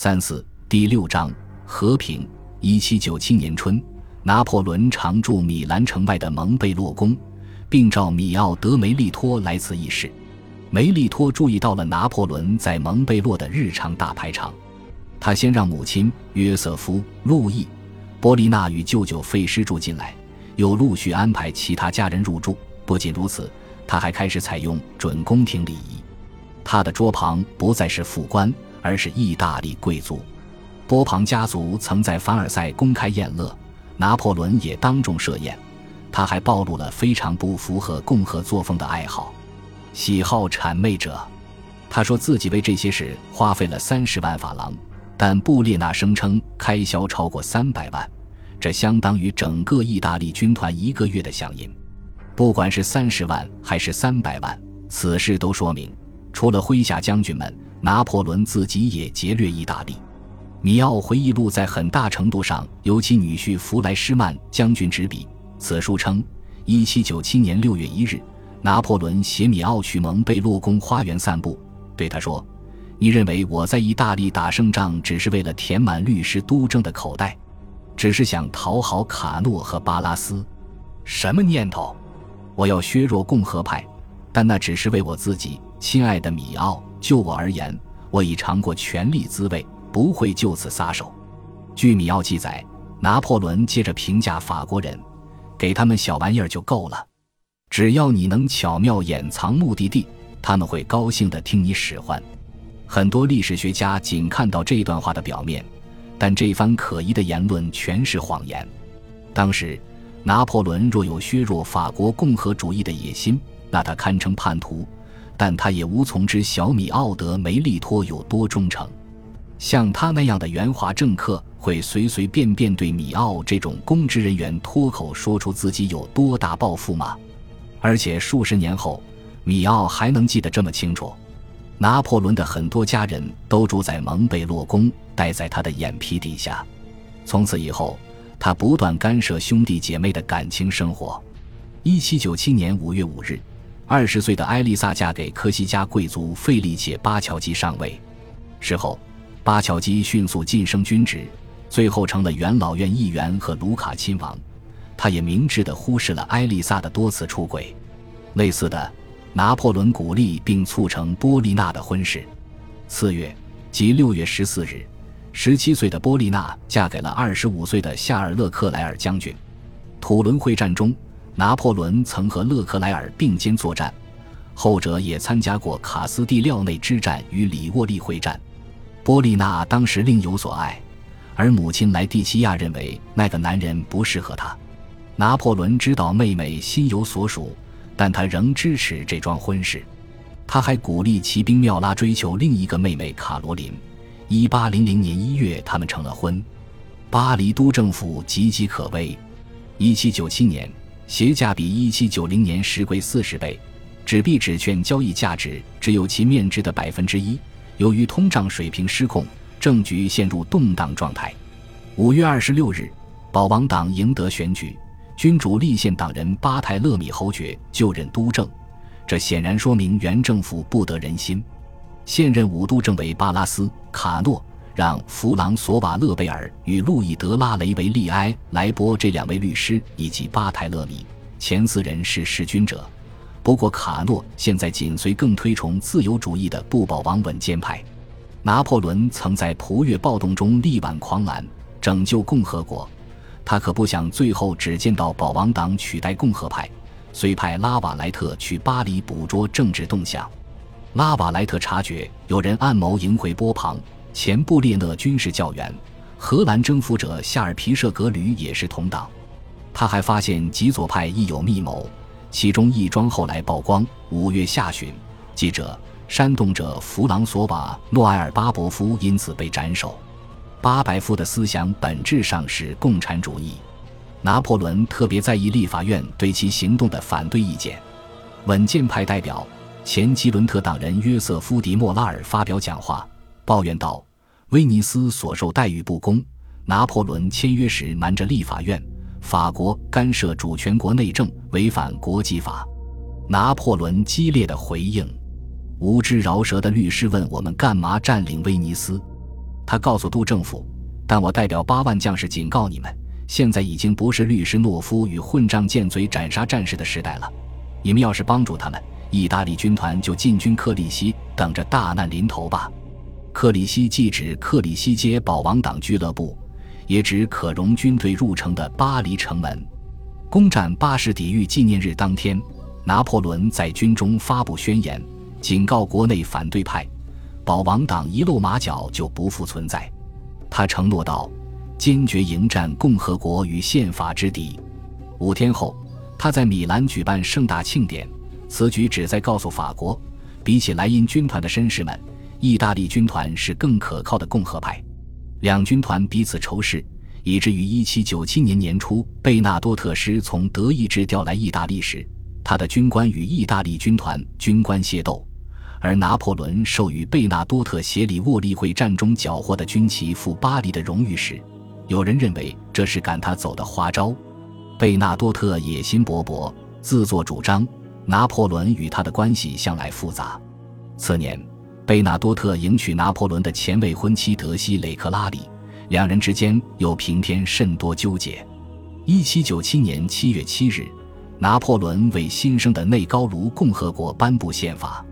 三四第六章和平。一七九七年春，拿破仑常驻米兰城外的蒙贝洛宫，并召米奥德梅利托来此议事。梅利托注意到了拿破仑在蒙贝洛的日常大排场，他先让母亲约瑟夫、路易、波利娜与舅舅费施住进来，又陆续安排其他家人入住。不仅如此，他还开始采用准宫廷礼仪，他的桌旁不再是副官。而是意大利贵族，波旁家族曾在凡尔赛公开宴乐，拿破仑也当众设宴。他还暴露了非常不符合共和作风的爱好，喜好谄媚者。他说自己为这些事花费了三十万法郎，但布列纳声称开销超过三百万，这相当于整个意大利军团一个月的饷银。不管是三十万还是三百万，此事都说明，除了麾下将军们。拿破仑自己也劫掠意大利。米奥回忆录在很大程度上由其女婿弗莱施曼将军执笔。此书称，1797年6月1日，拿破仑携米奥去蒙贝洛宫花园散步，对他说：“你认为我在意大利打胜仗只是为了填满律师督政的口袋，只是想讨好卡诺和巴拉斯？什么念头？我要削弱共和派，但那只是为我自己，亲爱的米奥。”就我而言，我已尝过权力滋味，不会就此撒手。据米奥记载，拿破仑接着评价法国人：“给他们小玩意儿就够了，只要你能巧妙掩藏目的地，他们会高兴地听你使唤。”很多历史学家仅看到这段话的表面，但这番可疑的言论全是谎言。当时，拿破仑若有削弱法国共和主义的野心，那他堪称叛徒。但他也无从知小米奥德梅利托有多忠诚，像他那样的圆滑政客会随随便便对米奥这种公职人员脱口说出自己有多大抱负吗？而且数十年后，米奥还能记得这么清楚。拿破仑的很多家人都住在蒙贝洛宫，待在他的眼皮底下。从此以后，他不断干涉兄弟姐妹的感情生活。一七九七年五月五日。二十岁的艾丽萨嫁给科西嘉贵族费利切·巴乔基上尉，事后，巴乔基迅速晋升军职，最后成了元老院议员和卢卡亲王。他也明智地忽视了艾丽萨的多次出轨。类似的，拿破仑鼓励并促成波丽娜的婚事。次月，即六月十四日，十七岁的波丽娜嫁给了二十五岁的夏尔勒克莱尔将军。土伦会战中。拿破仑曾和勒克莱尔并肩作战，后者也参加过卡斯蒂廖内之战与里沃利会战。波利娜当时另有所爱，而母亲莱蒂西亚认为那个男人不适合她。拿破仑知道妹妹心有所属，但他仍支持这桩婚事。他还鼓励骑兵缪拉追求另一个妹妹卡罗琳。一八零零年一月，他们成了婚。巴黎都政府岌岌可危。一七九七年。鞋价比一七九零年时贵四十倍，纸币纸券交易价值只有其面值的百分之一。由于通胀水平失控，政局陷入动荡状态。五月二十六日，保王党赢得选举，君主立宪党人巴泰勒米侯爵就任督政，这显然说明原政府不得人心。现任五都政委巴拉斯、卡诺。让弗朗索瓦勒贝尔与路易德拉雷维利埃莱波这两位律师以及巴泰勒米前四人是弑君者。不过卡诺现在紧随更推崇自由主义的不保王稳健派。拿破仑曾在普越暴动中力挽狂澜，拯救共和国。他可不想最后只见到保王党取代共和派，遂派拉瓦莱特去巴黎捕捉政治动向。拉瓦莱特察觉有人暗谋迎回波旁。前布列讷军事教员、荷兰征服者夏尔皮舍格吕也是同党。他还发现极左派亦有密谋，其中一桩后来曝光。五月下旬，记者、煽动者弗朗索瓦诺埃尔巴伯夫因此被斩首。巴白夫的思想本质上是共产主义。拿破仑特别在意立法院对其行动的反对意见。稳健派代表、前吉伦特党人约瑟夫·迪莫拉尔发表讲话。抱怨道：“威尼斯所受待遇不公。拿破仑签约时瞒着立法院，法国干涉主权国内政，违反国际法。”拿破仑激烈的回应：“无知饶舌的律师问我们干嘛占领威尼斯？他告诉督政府：“但我代表八万将士警告你们，现在已经不是律师诺夫与混账贱嘴斩杀战士的时代了。你们要是帮助他们，意大利军团就进军克里希，等着大难临头吧。”克里希既指克里希街保王党俱乐部，也指可容军队入城的巴黎城门。攻占巴士底狱纪念日当天，拿破仑在军中发布宣言，警告国内反对派：保王党一露马脚就不复存在。他承诺道：“坚决迎战共和国与宪法之敌。”五天后，他在米兰举办盛大庆典，此举旨在告诉法国，比起莱茵军团的绅士们。意大利军团是更可靠的共和派，两军团彼此仇视，以至于1797年年初，贝纳多特师从德意志调来意大利时，他的军官与意大利军团军官械斗，而拿破仑授予贝纳多特协理沃利会战中缴获的军旗赴巴黎的荣誉时，有人认为这是赶他走的花招。贝纳多特野心勃勃，自作主张，拿破仑与他的关系向来复杂。次年。贝纳多特迎娶拿破仑的前未婚妻德西雷克拉里，两人之间又平添甚多纠结。一七九七年七月七日，拿破仑为新生的内高卢共和国颁布宪法。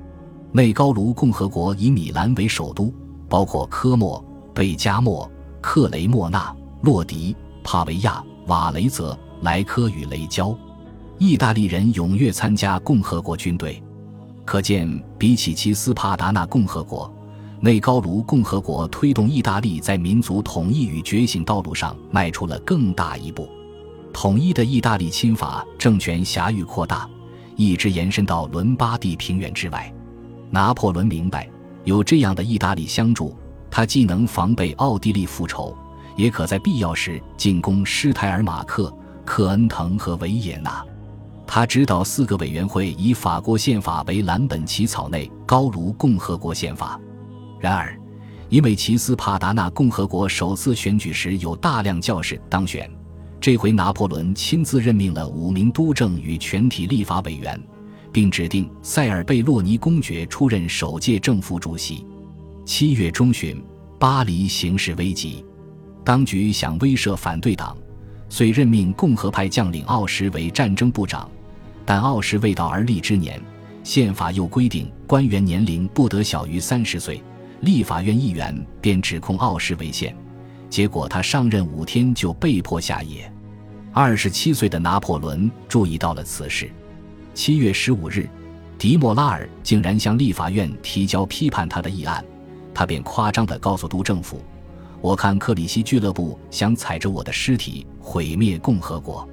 内高卢共和国以米兰为首都，包括科莫、贝加莫、克雷莫纳、洛迪、帕维亚、瓦雷泽、莱科与雷焦。意大利人踊跃参加共和国军队。可见，比起其斯帕达纳共和国，内高卢共和国推动意大利在民族统一与觉醒道路上迈出了更大一步。统一的意大利亲法政权狭域扩大，一直延伸到伦巴第平原之外。拿破仑明白，有这样的意大利相助，他既能防备奥地利复仇，也可在必要时进攻施泰尔马克、克恩滕和维也纳。他指导四个委员会以法国宪法为蓝本起草内高卢共和国宪法。然而，因为齐斯帕达纳共和国首次选举时有大量教士当选，这回拿破仑亲自任命了五名督政与全体立法委员，并指定塞尔贝洛尼公爵出任首届政府主席。七月中旬，巴黎形势危急，当局想威慑反对党，遂任命共和派将领奥什为战争部长。但奥什未到而立之年，宪法又规定官员年龄不得小于三十岁，立法院议员便指控奥什违宪，结果他上任五天就被迫下野。二十七岁的拿破仑注意到了此事，七月十五日，迪莫拉尔竟然向立法院提交批判他的议案，他便夸张地告诉督政府：“我看克里希俱乐部想踩着我的尸体毁灭共和国。”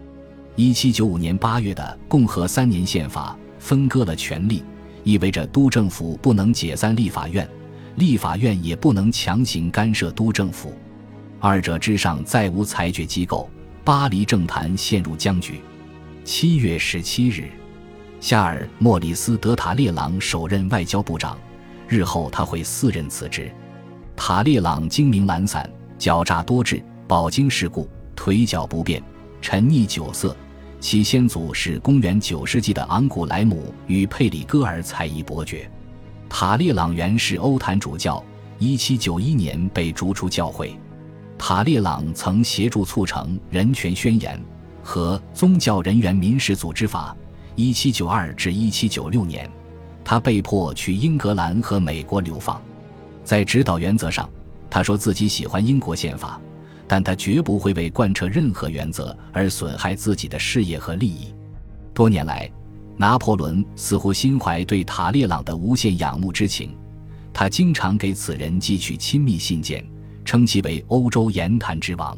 一七九五年八月的共和三年宪法分割了权力，意味着督政府不能解散立法院，立法院也不能强行干涉督政府，二者之上再无裁决机构。巴黎政坛陷入僵局。七月十七日，夏尔·莫里斯·德塔列朗首任外交部长，日后他会四任辞职。塔列朗精明懒散，狡诈多智，饱经世故，腿脚不便，沉溺酒色。其先祖是公元九世纪的昂古莱姆与佩里戈尔才艺伯爵。塔列朗原是欧坦主教，一七九一年被逐出教会。塔列朗曾协助促成《人权宣言》和《宗教人员民事组织法》。一七九二至一七九六年，他被迫去英格兰和美国流放。在指导原则上，他说自己喜欢英国宪法。但他绝不会为贯彻任何原则而损害自己的事业和利益。多年来，拿破仑似乎心怀对塔列朗的无限仰慕之情，他经常给此人寄去亲密信件，称其为欧洲言谈之王。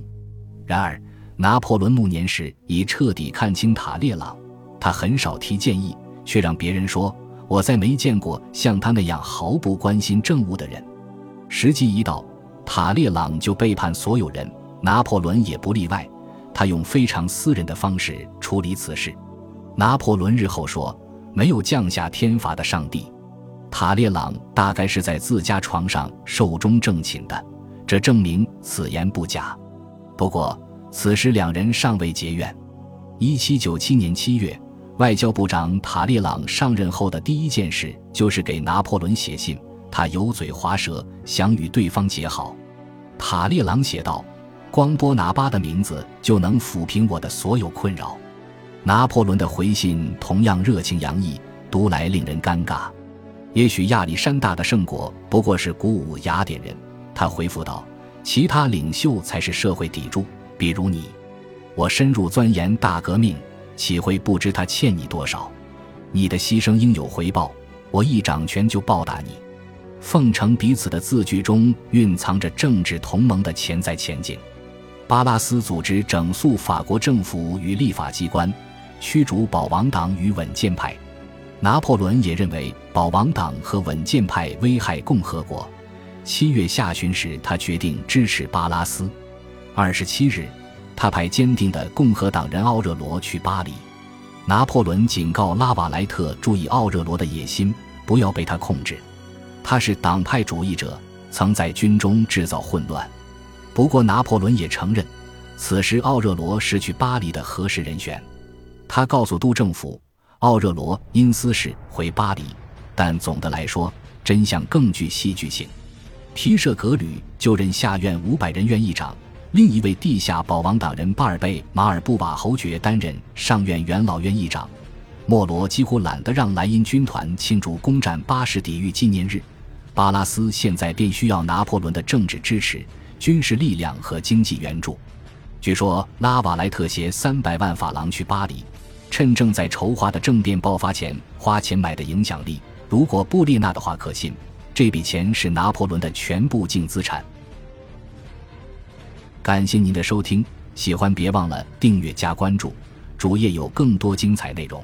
然而，拿破仑暮年时已彻底看清塔列朗，他很少提建议，却让别人说：“我再没见过像他那样毫不关心政务的人。”时机一到。塔列朗就背叛所有人，拿破仑也不例外。他用非常私人的方式处理此事。拿破仑日后说：“没有降下天罚的上帝。”塔列朗大概是在自家床上寿终正寝的，这证明此言不假。不过，此时两人尚未结怨。一七九七年七月，外交部长塔列朗上任后的第一件事就是给拿破仑写信。他油嘴滑舌，想与对方结好。塔列朗写道：“光波拿巴的名字就能抚平我的所有困扰。”拿破仑的回信同样热情洋溢，读来令人尴尬。也许亚历山大的圣果不过是鼓舞雅典人，他回复道：“其他领袖才是社会砥柱，比如你。我深入钻研大革命，岂会不知他欠你多少？你的牺牲应有回报，我一掌权就报答你。”奉承彼此的字句中蕴藏着政治同盟的潜在前景。巴拉斯组织整肃法国政府与立法机关。驱逐保王党与稳健派，拿破仑也认为保王党和稳健派危害共和国。七月下旬时，他决定支持巴拉斯。二十七日，他派坚定的共和党人奥热罗去巴黎。拿破仑警告拉瓦莱特注意奥热罗的野心，不要被他控制。他是党派主义者，曾在军中制造混乱。不过，拿破仑也承认，此时奥热罗是去巴黎的合适人选。他告诉督政府，奥热罗因私事回巴黎，但总的来说，真相更具戏剧性。皮舍格吕就任下院五百人院议长，另一位地下保王党人巴尔贝马尔布瓦侯爵担任上院元老院议长。莫罗几乎懒得让莱茵军团庆祝攻占巴士底狱纪念日。巴拉斯现在便需要拿破仑的政治支持、军事力量和经济援助。据说拉瓦莱特携三百万法郎去巴黎。趁正在筹划的政变爆发前，花钱买的影响力。如果布列纳的话可信，这笔钱是拿破仑的全部净资产。感谢您的收听，喜欢别忘了订阅加关注，主页有更多精彩内容。